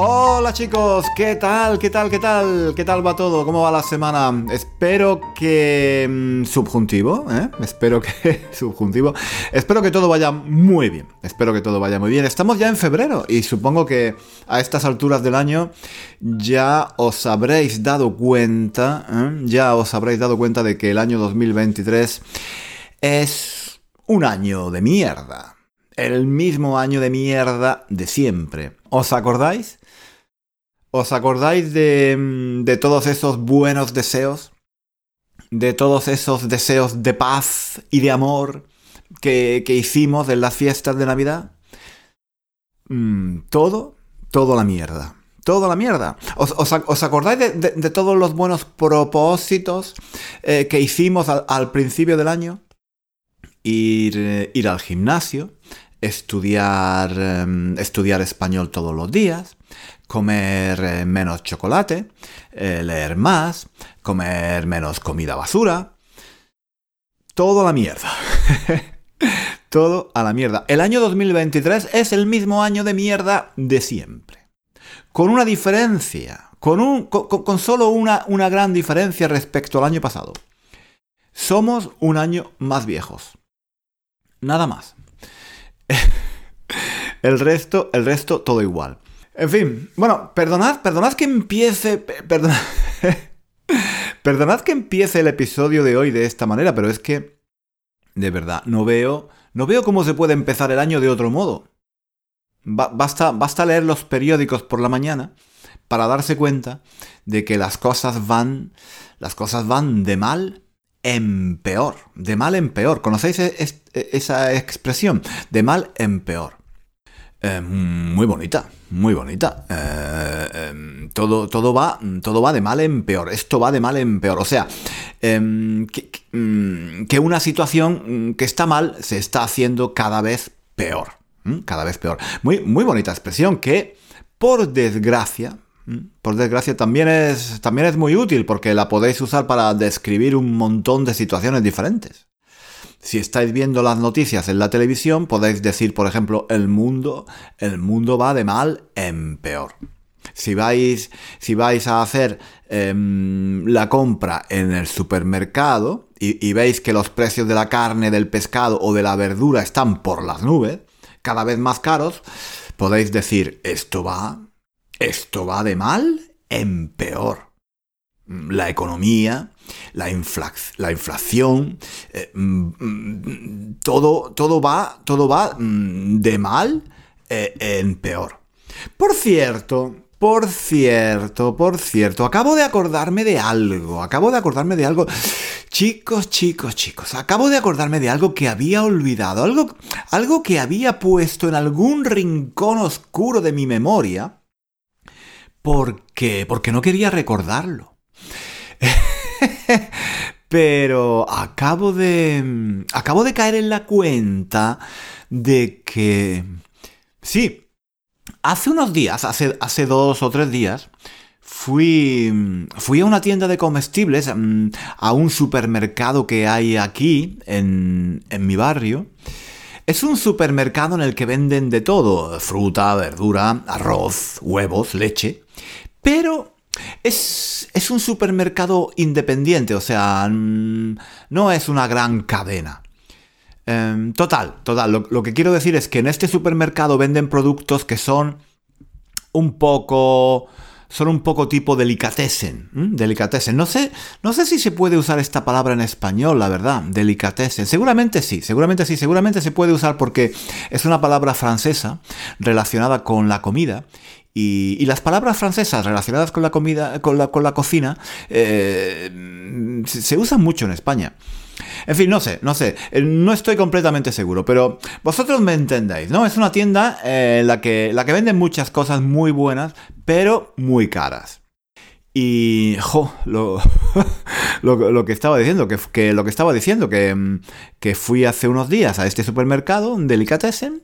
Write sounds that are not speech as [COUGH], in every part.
Hola chicos, ¿qué tal? ¿Qué tal? ¿Qué tal? ¿Qué tal va todo? ¿Cómo va la semana? Espero que... mm, subjuntivo, ¿eh? Espero que... [LAUGHS] subjuntivo. Espero que todo vaya muy bien. Espero que todo vaya muy bien. Estamos ya en febrero y supongo que a estas alturas del año ya os habréis dado cuenta, ¿eh? ya os habréis dado cuenta de que el año 2023 es un año de mierda. El mismo año de mierda de siempre. ¿Os acordáis? ¿Os acordáis de, mm, de todos esos buenos deseos? De todos esos deseos de paz y de amor que, hicimos en las fiestas de Navidad? Mm, todo, la mierda. Todo la mierda. ¿Os, os ac- os acordáis de, de- todos los buenos propósitos eh, que hicimos al, principio del año? Ir, eh, al gimnasio, estudiar, em, estudiar español todos los días, comer eh, menos chocolate, eh, leer más, comer menos comida basura. Todo a la mierda. [LAUGHS] Todo a la mierda. El año 2023 es el mismo año de mierda de siempre. Con una diferencia, con, un, con, solo una, una gran diferencia respecto al año pasado. Somos un año más viejos. Nada más. [LAUGHS] El resto, el resto, todo igual. En fin, bueno, perdonad, perdonad que empiece. pe- Perdonad, [LAUGHS] perdonad que empiece el episodio de hoy de esta manera, pero es que. De verdad, no veo. No veo cómo se puede empezar el año de otro modo. Ba- basta, basta leer los periódicos por la mañana para darse cuenta de que las cosas van. Las cosas van de mal en peor. De mal en peor. ¿Conocéis e- e- esa expresión? De mal en peor. Eh, muy bonita, muy bonita. Eh, em, todo, todo, va, todo va de mal en peor. Esto va de mal en peor. O sea, em, que, mm, que una situación mm, que está mal se está haciendo cada vez peor. Cada vez peor. Muy, muy bonita expresión que, por desgracia, por desgracia también es, también es muy útil porque la podéis usar para describir un montón de situaciones diferentes. Si estáis viendo las noticias en la televisión, podéis decir, por ejemplo, el mundo, el mundo va de mal en peor. Si vais, si vais a hacer em, la compra en el supermercado y, y veis que los precios de la carne, del pescado o de la verdura están por las nubes, cada vez más caros, podéis decir, esto va, esto va de mal en peor la economía, la, la inflación, eh, mm, mm, todo, todo va, todo va mm, de mal eh, en peor. Por cierto, por cierto, por cierto, acabo de acordarme de algo, acabo de acordarme de algo. Chicos, chicos, chicos, acabo de acordarme de algo que había olvidado, algo, algo que había puesto en algún rincón oscuro de mi memoria, porque, porque no quería recordarlo. [LAUGHS] Pero acabo de. Acabo de caer en la cuenta de que. Sí. Hace unos días, hace, hace dos o tres días, fui. Fui a una tienda de comestibles, mm, a un supermercado que hay aquí, en, en mi barrio. Es un supermercado en el que venden de todo: fruta, verdura, arroz, huevos, leche. Pero es, un supermercado independiente, o sea, mm, no es una gran cadena. Em, total, total, lo, lo que quiero decir es que en este supermercado venden productos que son un poco son un poco tipo delicatessen. Delicatessen. No sé, no sé si se puede usar esta palabra en español, la verdad. Delicatessen. Seguramente sí, seguramente sí, seguramente se puede usar porque es una palabra francesa relacionada con la comida. Y, las palabras francesas relacionadas con la comida, con la, con la cocina, eh, se usan mucho en España. En fin, no sé, no sé, eh, no estoy completamente seguro, pero vosotros me entendéis, ¿no? Es una tienda en la que, la que venden muchas cosas muy buenas, pero muy caras. Y, jo, [LAUGHS] lo, lo, que estaba diciendo, que, lo que estaba diciendo, que, mm, que, fui hace unos días a este supermercado, Delicatessen,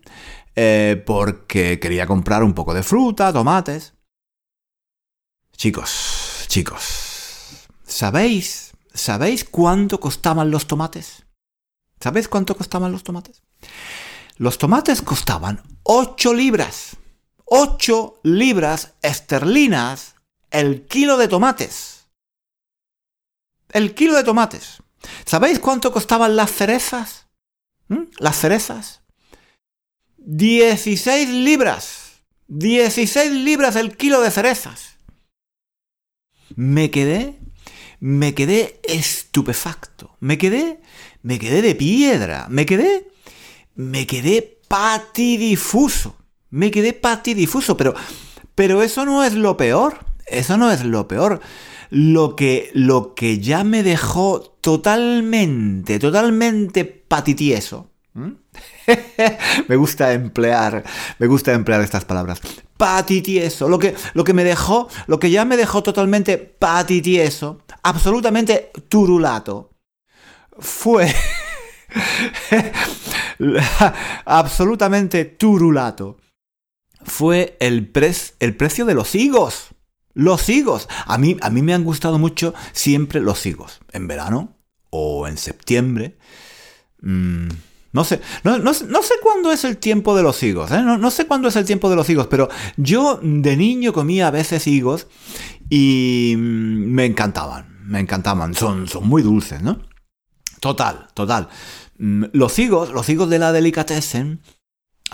eh, porque quería comprar un poco de fruta, tomates. Chicos, chicos, ¿sabéis ¿Sabéis cuánto costaban los tomates? ¿Sabéis cuánto costaban los tomates? Los tomates costaban 8 libras. 8 libras esterlinas el kilo de tomates. El kilo de tomates. ¿Sabéis cuánto costaban las cerezas? ¿Mm? Las cerezas. 16 libras. 16 libras el kilo de cerezas. Me quedé me quedé estupefacto. Me quedé, me quedé de piedra. Me quedé, me quedé patidifuso. Me quedé patidifuso, pero, pero eso no es lo peor. Eso no es lo peor. Lo que, lo que ya me dejó totalmente, totalmente patitieso. [LAUGHS] me gusta emplear, me gusta emplear estas palabras patitieso, lo que, lo que me dejó, lo que ya me dejó totalmente patitieso, absolutamente turulato, fue [LAUGHS] absolutamente turulato, fue el, el precio de los higos. Los higos. A mí, a mí me han gustado mucho siempre los higos. En verano o en septiembre. Mm, no sé, no, sé cuándo es el tiempo de los higos, ¿eh? no, sé cuándo es el tiempo de los higos, pero yo de niño comía a veces higos y mm, me encantaban, me encantaban, son, son muy dulces, ¿no? Total, total. Mm, los higos, los higos de la delicatessen,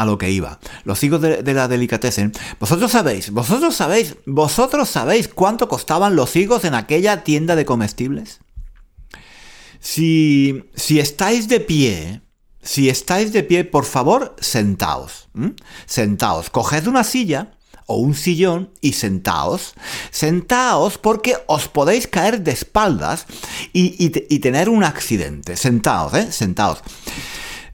a lo que iba. Los higos de, la delicatessen. Vosotros sabéis, vosotros sabéis, vosotros sabéis cuánto costaban los higos en aquella tienda de comestibles. Si, si estáis de pie, si estáis de pie, por favor, sentaos. Sentaos. Coged una silla o un sillón y sentaos. Sentaos porque os podéis caer de espaldas y, tener un accidente. Sentaos, ¿eh? Sentaos.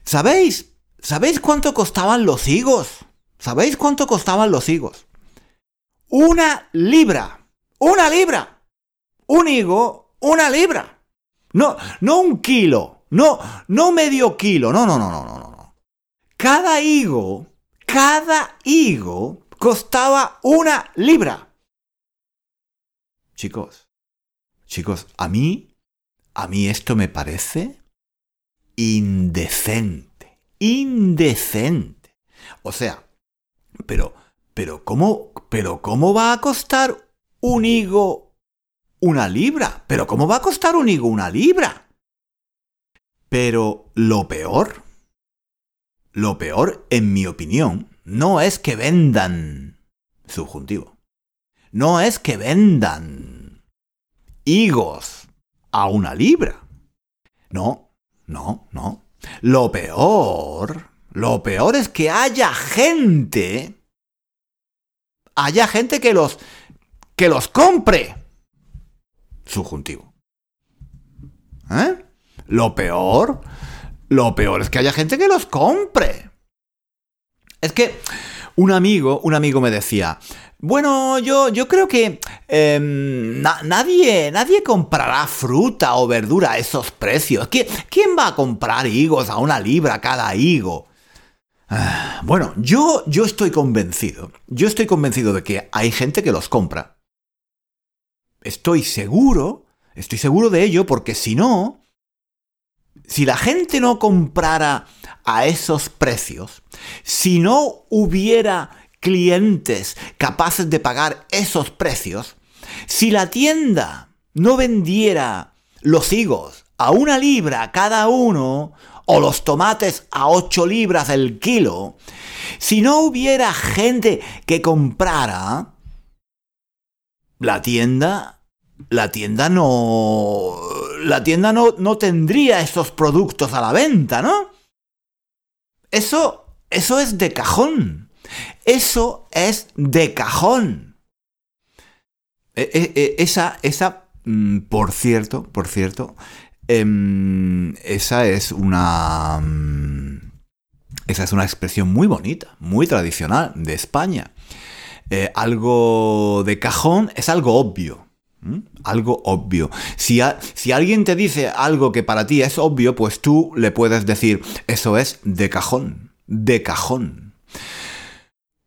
¿Sabéis? ¿Sabéis cuánto costaban los higos? ¿Sabéis cuánto costaban los higos? Una libra. Una libra. Un higo, una libra. No, no un kilo. No, no medio kilo, no, no, no, no, no, no. Cada higo, cada higo costaba una libra. Chicos, chicos, a mí, a mí esto me parece indecente, indecente. O sea, pero, pero, ¿cómo, pero, ¿cómo va a costar un higo una libra? ¿Pero cómo va a costar un higo una libra? Pero lo peor, lo peor, en mi opinión, no es que vendan, subjuntivo, no es que vendan higos a una libra. No, no, no. Lo peor, lo peor es que haya gente, haya gente que los, que los compre. Subjuntivo. ¿Eh? Lo peor, lo peor es que haya gente que los compre. Es que un amigo, un amigo me decía, bueno, yo, yo creo que em, nadie, nadie comprará fruta o verdura a esos precios. ¿Quién, ¿Quién, va a comprar higos a una libra cada higo? Ah, bueno, yo, yo estoy convencido. Yo estoy convencido de que hay gente que los compra. Estoy seguro, estoy seguro de ello porque si no, si la gente no comprara a esos precios, si no hubiera clientes capaces de pagar esos precios, si la tienda no vendiera los higos a una libra cada uno, o los tomates a 8 libras el kilo, si no hubiera gente que comprara, la tienda, la tienda no, la tienda no, no tendría esos productos a la venta, ¿no? Eso, eso es de cajón. Eso es de cajón. E, e, e, esa, esa, mm, por cierto, por cierto, em, esa es una... Mm, esa es una expresión muy bonita, muy tradicional de España. Eh, algo de cajón es algo obvio. Algo obvio. Si, si, alguien te dice algo que para ti es obvio, pues tú le puedes decir, eso es de cajón. De cajón.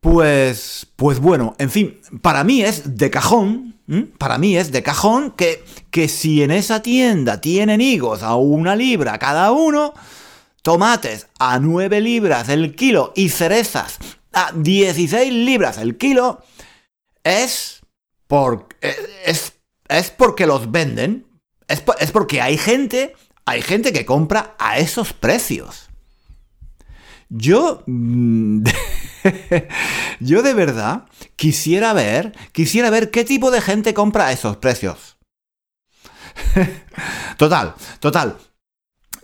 Pues, pues bueno, en fin, para mí es de cajón, para mí es de cajón que, que si en esa tienda tienen higos a una libra cada uno, tomates a 9 libras el kilo y cerezas a 16 libras el kilo, es, por, es, es porque los venden, es, es porque hay gente, hay gente que compra a esos precios. Yo, mm, [LAUGHS] [LAUGHS] yo de verdad quisiera ver, quisiera ver qué tipo de gente compra a esos precios. [LAUGHS] total, total,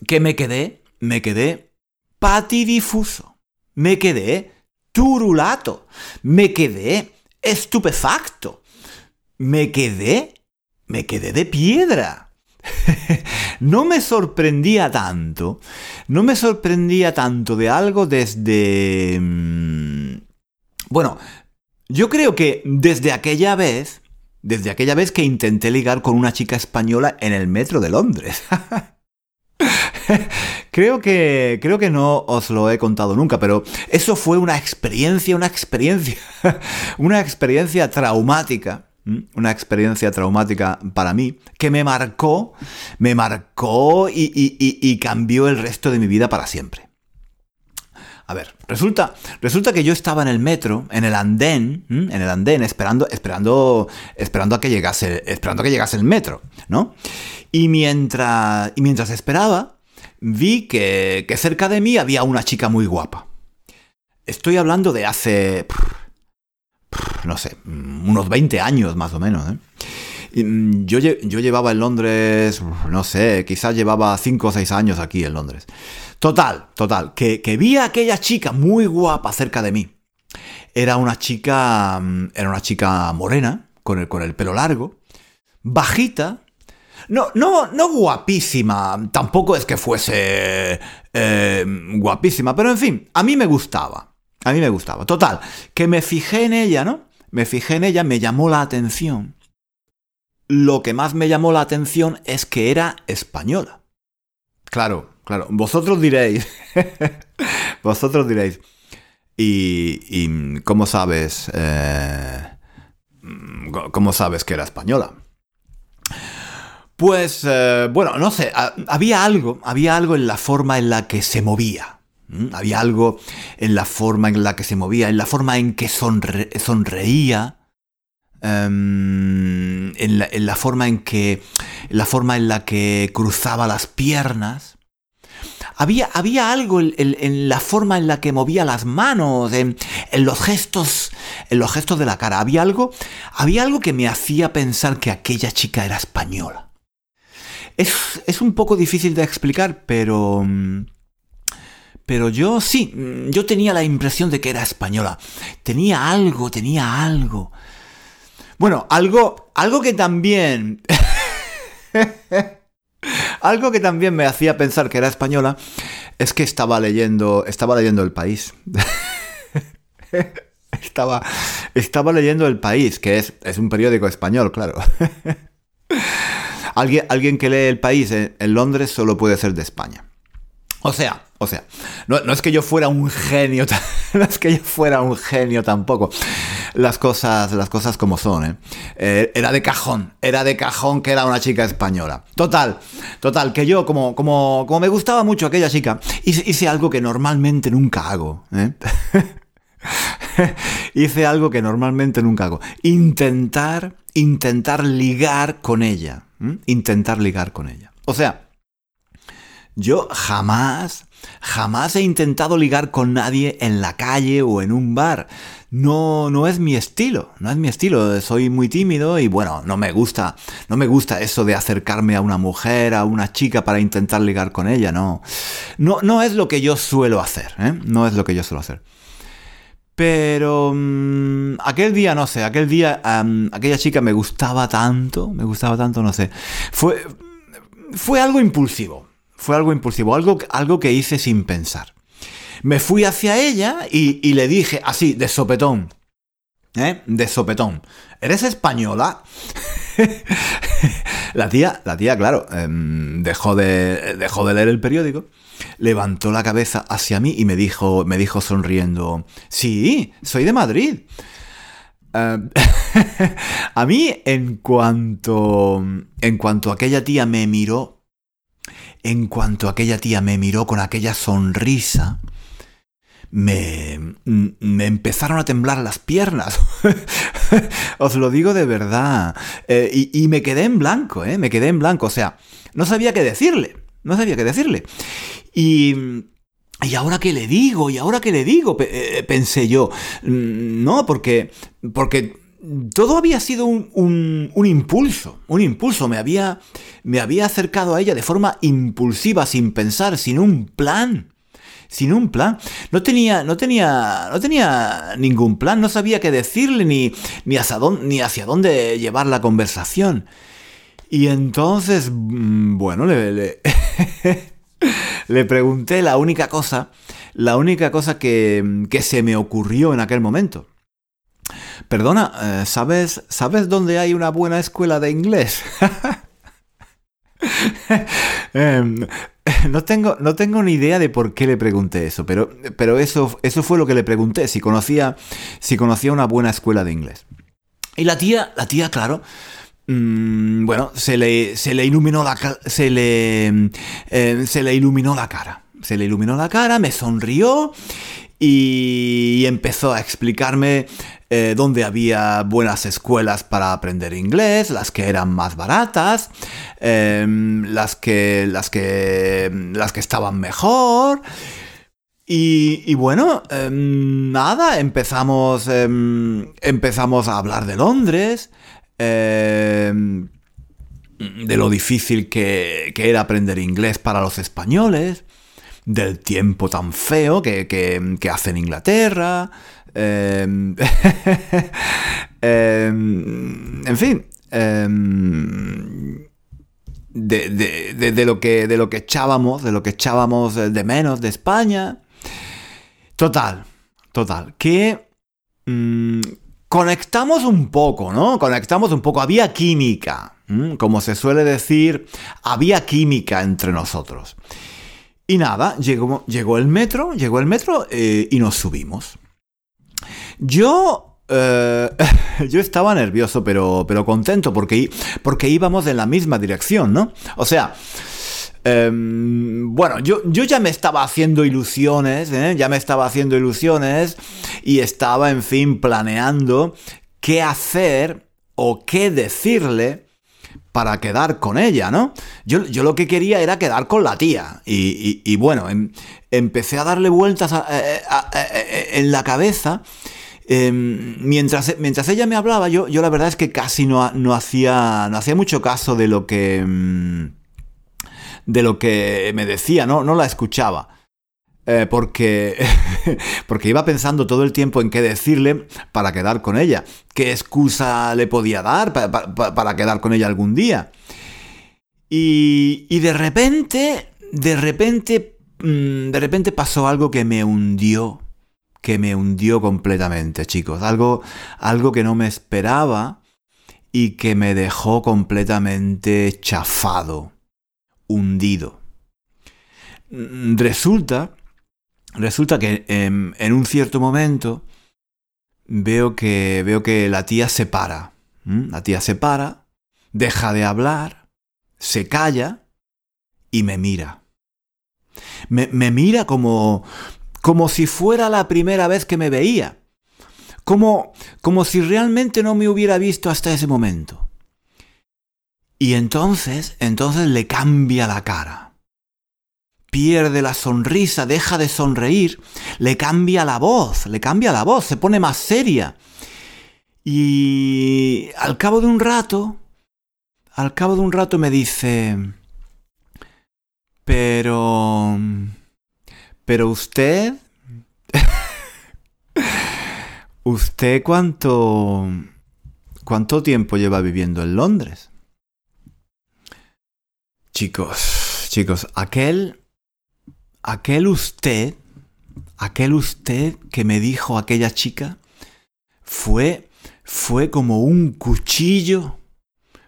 que me quedé me quedé patidifuso, me quedé turulato, me quedé estupefacto, me quedé, me quedé de piedra. [LAUGHS] no me sorprendía tanto, no me sorprendía tanto de algo desde... Mm, bueno, yo creo que desde aquella vez, desde aquella vez que intenté ligar con una chica española en el metro de Londres. [LAUGHS] creo, que, creo que no os lo he contado nunca, pero eso fue una experiencia, una experiencia, [LAUGHS] una experiencia traumática. Una experiencia traumática para mí que me marcó, me marcó y, cambió el resto de mi vida para siempre. A ver, resulta, resulta que yo estaba en el metro, en el andén, en el andén, esperando, esperando, esperando a que llegase, esperando a que llegase el metro, ¿no? Y mientras, y mientras esperaba, vi que, cerca de mí había una chica muy guapa. Estoy hablando de hace... no sé, unos 20 años más o menos. ¿eh? Mm, yo, yo, llevaba en Londres, no sé, quizás llevaba 5 o 6 años aquí en Londres. Total, total, que, que vi a aquella chica muy guapa cerca de mí. Era una chica, mm, era una chica morena, con el, con el pelo largo, bajita, no, no, no guapísima. Tampoco es que fuese eh, guapísima. Pero en fin, a mí me gustaba. A mí me gustaba. Total, que me fijé en ella, ¿no? Me fijé en ella, me llamó la atención. Lo que más me llamó la atención es que era española. Claro, claro. Vosotros diréis. [LAUGHS] vosotros diréis. ¿Y, y cómo sabes? Eh, ¿Cómo sabes que era española? Pues, eh, bueno, no sé, había algo, había algo en la forma en la que se movía. Había algo en la forma en la que se movía, en la forma en que sonreía, em, en, la, forma en que, la forma en la que cruzaba las piernas. Había, había algo en, la forma en la que movía las manos, en, en, los gestos, en los gestos de la cara. Había algo, había algo que me hacía pensar que aquella chica era española. Es, un poco difícil de explicar, pero... Mm, pero yo sí, mm, yo tenía la impresión de que era española. Tenía algo, tenía algo. Bueno, algo, algo que también... [LAUGHS] algo que también me hacía pensar que era española es que estaba leyendo, estaba leyendo El País. [LAUGHS] estaba, estaba leyendo El País, que es, es un periódico español, claro. [LAUGHS] Alguien, que lee El País en, Londres solo puede ser de España. O sea, o sea, no, es que yo fuera un genio, [LAUGHS] no es que yo fuera un genio tampoco. Las cosas, las cosas como son, ¿eh? ¿eh? Era de cajón, era de cajón que era una chica española. Total, total, que yo, como, como, como me gustaba mucho aquella chica, hice, hice algo que normalmente nunca hago, ¿eh? [LAUGHS] hice algo que normalmente nunca hago. Intentar, intentar ligar con ella. Intentar ligar con ella. O sea, yo jamás, Jamás he intentado ligar con nadie en la calle o en un bar. No, no es mi estilo, no es mi estilo. Soy muy tímido y bueno, no me gusta, no me gusta eso de acercarme a una mujer, a una chica para intentar ligar con ella, no. No, no es lo que yo suelo hacer, ¿eh? No es lo que yo suelo hacer. Pero mm, aquel día, no sé, aquel día aquella chica me gustaba tanto, me gustaba tanto, no sé. Fue, fue algo impulsivo, fue algo impulsivo, algo, algo que hice sin pensar. Me fui hacia ella y, le dije así, de sopetón, ¿eh? De sopetón. ¿Eres española? [LAUGHS] la tía, la tía, claro, em, dejó, de, dejó de leer el periódico levantó la cabeza hacia mí y me dijo, me dijo sonriendo, sí, soy de Madrid. Eh, [LAUGHS] a mí, en cuanto, en cuanto aquella tía me miró, en cuanto aquella tía me miró con aquella sonrisa, me, empezaron a temblar las piernas. [LAUGHS] Os lo digo de verdad. Eh, y, y, me quedé en blanco, ¿eh? Me quedé en blanco. O sea, no sabía qué decirle. No sabía qué decirle. Y... ¿Y ahora qué le digo? ¿Y ahora qué le digo? Eh, pensé yo. Mm, no, porque. Porque todo había sido un, un, impulso. Un impulso. Me había. Me había acercado a ella de forma impulsiva, sin pensar, sin un plan. Sin un plan. No tenía. No tenía. No tenía ningún plan. No sabía qué decirle ni, ni, hacia, dónde, ni hacia dónde llevar la conversación. Y entonces. Mm, bueno, le le [LAUGHS] pregunté la única cosa, la única cosa que, se me ocurrió en aquel momento. Perdona, eh, ¿sabes, ¿sabes dónde hay una buena escuela de inglés? [LAUGHS] Em, no, tengo, no tengo ni idea de por qué le pregunté eso, pero, pero eso, eso fue lo que le pregunté, si conocía, si conocía una buena escuela de inglés. Y la tía, la tía, claro, Mm, bueno, se le, se le iluminó la se le, eh, se le iluminó la cara. Se le iluminó la cara, me sonrió y empezó a explicarme eh, dónde había buenas escuelas para aprender inglés, las que eran más baratas, em, las, que, las, que, las que estaban mejor. Y, bueno, em, nada, empezamos, em, empezamos a hablar de Londres, de lo difícil que, era aprender inglés para los españoles, del tiempo tan feo que, que, hace en Inglaterra, em, [LAUGHS] em, en fin, de, lo que, de lo que echábamos, de lo que echábamos de menos de España. Total, total, que... Mm, conectamos un poco, ¿no? Conectamos un poco. Había química. Como se suele decir, había química entre nosotros. Y nada, llegó, llegó el metro, llegó el metro eh, y nos subimos. Yo eh, [LAUGHS] yo estaba nervioso, pero, pero contento porque, porque íbamos en la misma dirección, ¿no? O sea, Em, bueno, yo, yo, ya me estaba haciendo ilusiones, ¿eh? ya me estaba haciendo ilusiones y estaba, en fin, planeando qué hacer o qué decirle para quedar con ella, ¿no? Yo, yo lo que quería era quedar con la tía. Y, bueno, em, empecé a darle vueltas eh, eh, en la cabeza. Em, mientras, mientras ella me hablaba, yo, yo la verdad es que casi no, no, hacía, no hacía mucho caso de lo que de lo que me decía, no, no la escuchaba. Eh, porque, [LAUGHS] porque iba pensando todo el tiempo en qué decirle para quedar con ella. ¿Qué excusa le podía dar para, quedar con ella algún día? Y, y de repente, de repente, mm, de repente pasó algo que me hundió, que me hundió completamente, chicos. Algo, algo que no me esperaba y que me dejó completamente chafado hundido. Mm, resulta, resulta que en, un cierto momento veo que, veo que la tía se para. La tía se para, deja de hablar, se calla y me mira. Me, me mira como, como si fuera la primera vez que me veía. Como, como si realmente no me hubiera visto hasta ese momento. Y entonces, entonces le cambia la cara. Pierde la sonrisa, deja de sonreír, le cambia la voz, le cambia la voz, se pone más seria. Y al cabo de un rato, al cabo de un rato me dice, pero... Pero usted... [LAUGHS] ¿Usted cuánto... cuánto tiempo lleva viviendo en Londres? Chicos, chicos, aquel... aquel usted... aquel usted que me dijo aquella chica fue... fue como un cuchillo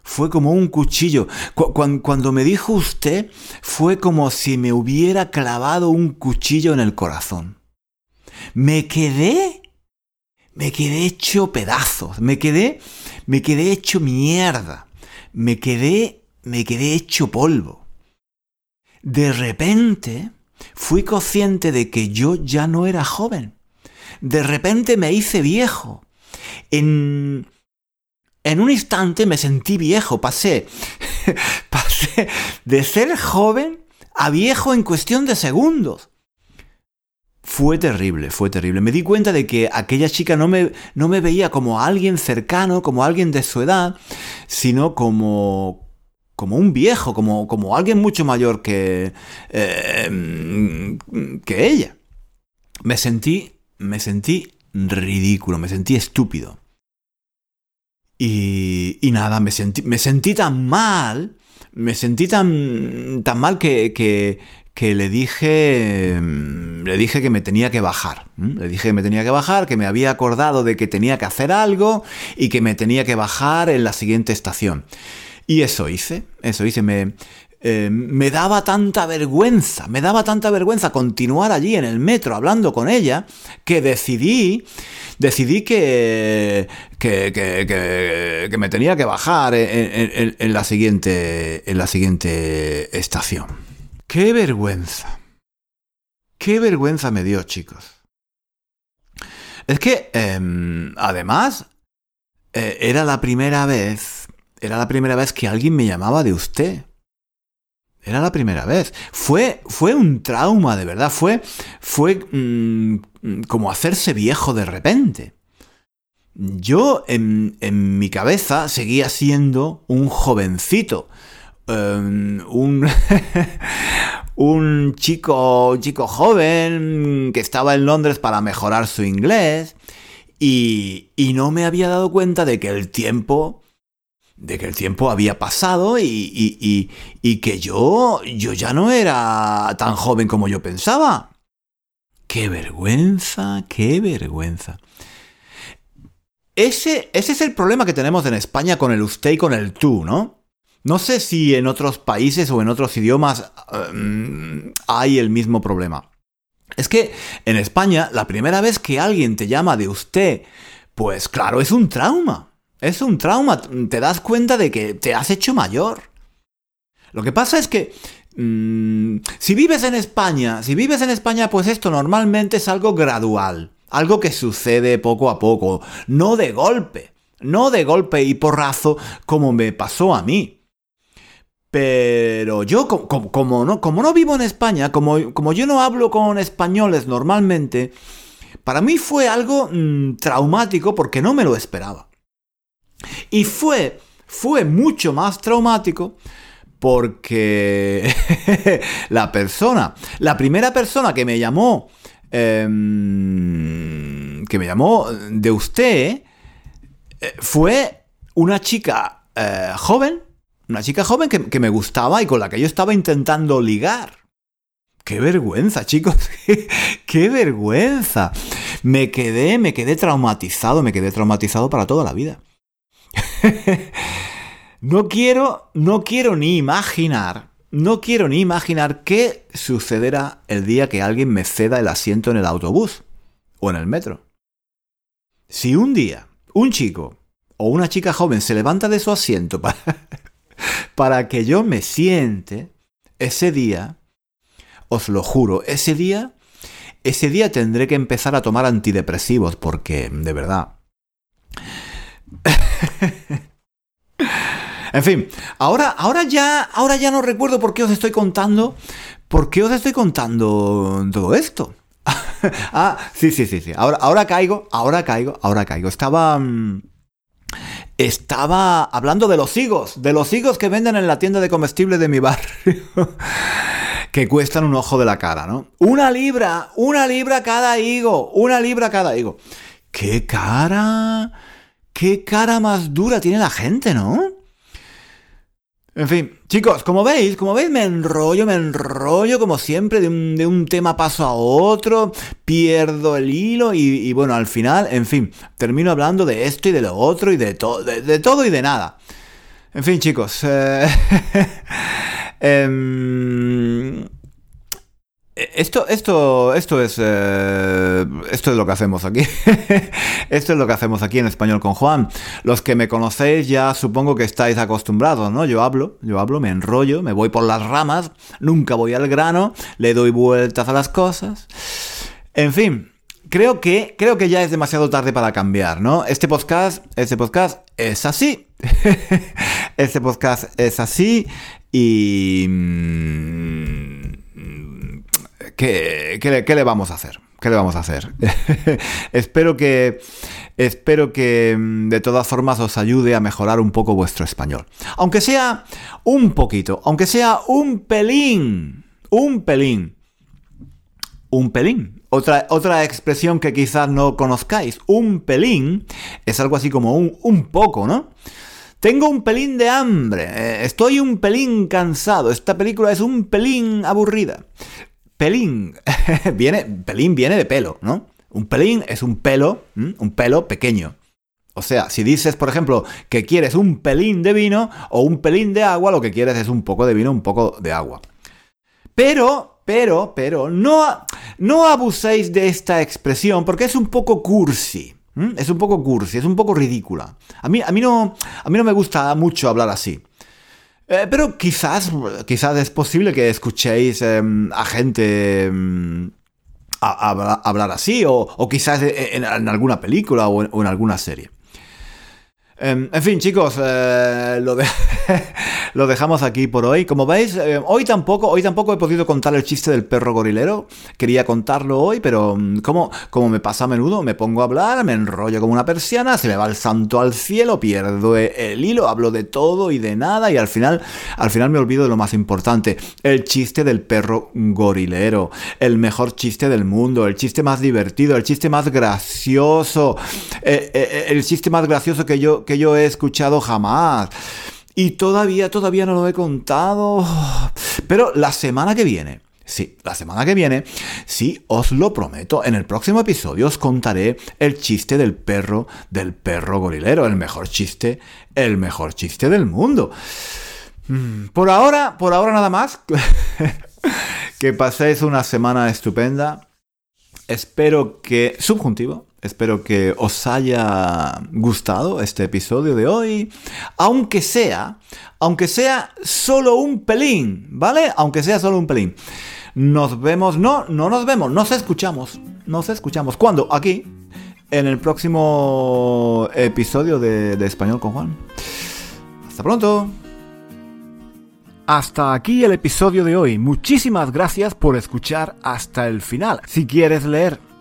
fue como un cuchillo. cuando, me dijo usted, fue como si me hubiera clavado un cuchillo en el corazón. Me quedé, me quedé hecho pedazos, me quedé, me quedé hecho mierda, me quedé, me quedé hecho polvo. De repente, fui consciente de que yo ya no era joven. De repente me hice viejo. En en un instante me sentí viejo, pasé, [LAUGHS] pasé de ser joven a viejo en cuestión de segundos. Fue terrible, fue terrible. Me di cuenta de que aquella chica no me, no me veía como alguien cercano, como alguien de su edad, sino como, como un viejo, como, como alguien mucho mayor que, eh, que ella. Me sentí, me sentí ridículo, me sentí estúpido. Y, y nada, me sentí, me sentí tan mal, me sentí tan, tan mal que, que, que le dije, le dije que me tenía que bajar. Le dije que me tenía que bajar, que me había acordado de que tenía que hacer algo y que me tenía que bajar en la siguiente estación. Y eso hice, eso hice, me, eh, me daba tanta vergüenza, me daba tanta vergüenza continuar allí en el metro hablando con ella, que decidí decidí que, que, que, que me tenía que bajar en, la siguiente, en la siguiente estación. ¡Qué vergüenza! ¡Qué vergüenza me dio, chicos! Es que, em, además, eh, era la primera vez, era la primera vez que alguien me llamaba de usted. Era la primera vez. Fue, fue un trauma, de verdad. Fue, fue mm, como hacerse viejo de repente. Yo en, mi cabeza seguía siendo un jovencito. Em, un, [LAUGHS] un chico, un chico joven que estaba en Londres para mejorar su inglés. Y, y no me había dado cuenta de que el tiempo de que el tiempo había pasado y, y, y, que yo, yo ya no era tan joven como yo pensaba. ¡Qué vergüenza! ¡Qué vergüenza! Ese, ese es el problema que tenemos en España con el usted y con el tú, ¿no? No sé si en otros países o en otros idiomas um, hay el mismo problema. Es que en España, la primera vez que alguien te llama de usted, pues claro, es un trauma. Es un trauma, te das cuenta de que te has hecho mayor. Lo que pasa es que mm, si vives en España, si vives en España, pues esto normalmente es algo gradual, algo que sucede poco a poco, no de golpe, no de golpe y porrazo como me pasó a mí. Pero yo, como, no, como no vivo en España, como, como, yo no hablo con españoles normalmente, para mí fue algo mm, traumático porque no me lo esperaba. Y fue, fue mucho más traumático porque [LAUGHS] la persona, la primera persona que me llamó, em, que me llamó de usted, eh, fue una chica eh, joven, una chica joven que, que, me gustaba y con la que yo estaba intentando ligar. ¡Qué vergüenza, chicos! [LAUGHS] ¡Qué vergüenza! Me quedé, me quedé traumatizado, me quedé traumatizado para toda la vida. [LAUGHS] no quiero, no quiero ni imaginar, no quiero ni imaginar qué sucederá el día que alguien me ceda el asiento en el autobús o en el metro. Si un día un chico o una chica joven se levanta de su asiento [LAUGHS] para, para que yo me siente, ese día, os lo juro, ese día, ese día tendré que empezar a tomar antidepresivos porque, de verdad, [LAUGHS] en fin, ahora, ahora, ya, ahora ya no recuerdo por qué os estoy contando, ¿por qué os estoy contando todo esto? [LAUGHS] ah, sí, sí, sí, sí. Ahora, ahora caigo, ahora caigo, ahora caigo. Estaba... Mm, estaba hablando de los higos, de los higos que venden en la tienda de comestibles de mi barrio, [LAUGHS] que cuestan un ojo de la cara, ¿no? Una libra, una libra cada higo, una libra cada higo. ¡Qué cara! ¡Qué cara más dura tiene la gente, ¿no? En fin, chicos, como veis, como veis, me enrollo, me enrollo como siempre de un, tema paso a otro, pierdo el hilo y, bueno, al final, en fin, termino hablando de esto y de lo otro y de, todo de, todo y de nada. En fin, chicos. Eh, [LAUGHS] em, esto, esto, esto es, eh, esto es lo que hacemos aquí. [LAUGHS] esto es lo que hacemos aquí en español con Juan. Los que me conocéis ya supongo que estáis acostumbrados, ¿no? Yo hablo, yo hablo, me enrollo, me voy por las ramas, nunca voy al grano, le doy vueltas a las cosas. En fin, creo que, creo que ya es demasiado tarde para cambiar, ¿no? Este podcast, este podcast es así. [LAUGHS] este podcast es así y ¿qué, le vamos a hacer? ¿Qué le vamos a hacer? [LAUGHS] espero que. Espero que mm, de todas formas os ayude a mejorar un poco vuestro español. Aunque sea un poquito, aunque sea un pelín. Un pelín. Un pelín. Otra, otra expresión que quizás no conozcáis. Un pelín es algo así como un, un poco, ¿no? Tengo un pelín de hambre. Eh, estoy un pelín cansado. Esta película es un pelín aburrida. Pelín. [LAUGHS] viene, pelín viene de pelo, ¿no? Un pelín es un pelo, un pelo pequeño. O sea, si dices, por ejemplo, que quieres un pelín de vino o un pelín de agua, lo que quieres es un poco de vino, un poco de agua. Pero, pero, pero, no, no abuséis de esta expresión porque es un poco cursi. Es un poco cursi, es un poco ridícula. A mí, a mí, no, a mí no me gusta mucho hablar así. Eh, pero quizás, quizás es posible que escuchéis em, a gente em, hablar así, o, quizás en, alguna película o en alguna serie. Em, en fin, chicos, eh, [LAUGHS] lo, dejamos aquí por hoy. Como veis, eh, hoy tampoco, hoy tampoco he podido contar el chiste del perro gorilero. Quería contarlo hoy, pero mm, como, como me pasa a menudo, me pongo a hablar, me enrollo como una persiana, se me va el santo al cielo, pierdo e, el hilo, hablo de todo y de nada y al final, al final me olvido de lo más importante, el chiste del perro gorilero, el mejor chiste del mundo, el chiste más divertido, el chiste más gracioso, eh, el chiste más gracioso que yo que yo he escuchado jamás. Y todavía, todavía no lo he contado. Pero la semana que viene, sí, la semana que viene, sí, os lo prometo, en el próximo episodio os contaré el chiste del perro, del perro gorilero, el mejor chiste, el mejor chiste del mundo. Mm, por ahora, por ahora nada más. [LAUGHS] que paséis una semana estupenda. Espero que... Subjuntivo. Espero que os haya gustado este episodio de hoy, aunque sea, aunque sea solo un pelín, ¿vale? Aunque sea solo un pelín. Nos vemos, no, no nos vemos, nos escuchamos, nos escuchamos. ¿Cuándo? Aquí, en el próximo episodio de, de Español con Juan. Hasta pronto. Hasta aquí el episodio de hoy. Muchísimas gracias por escuchar hasta el final. Si quieres leer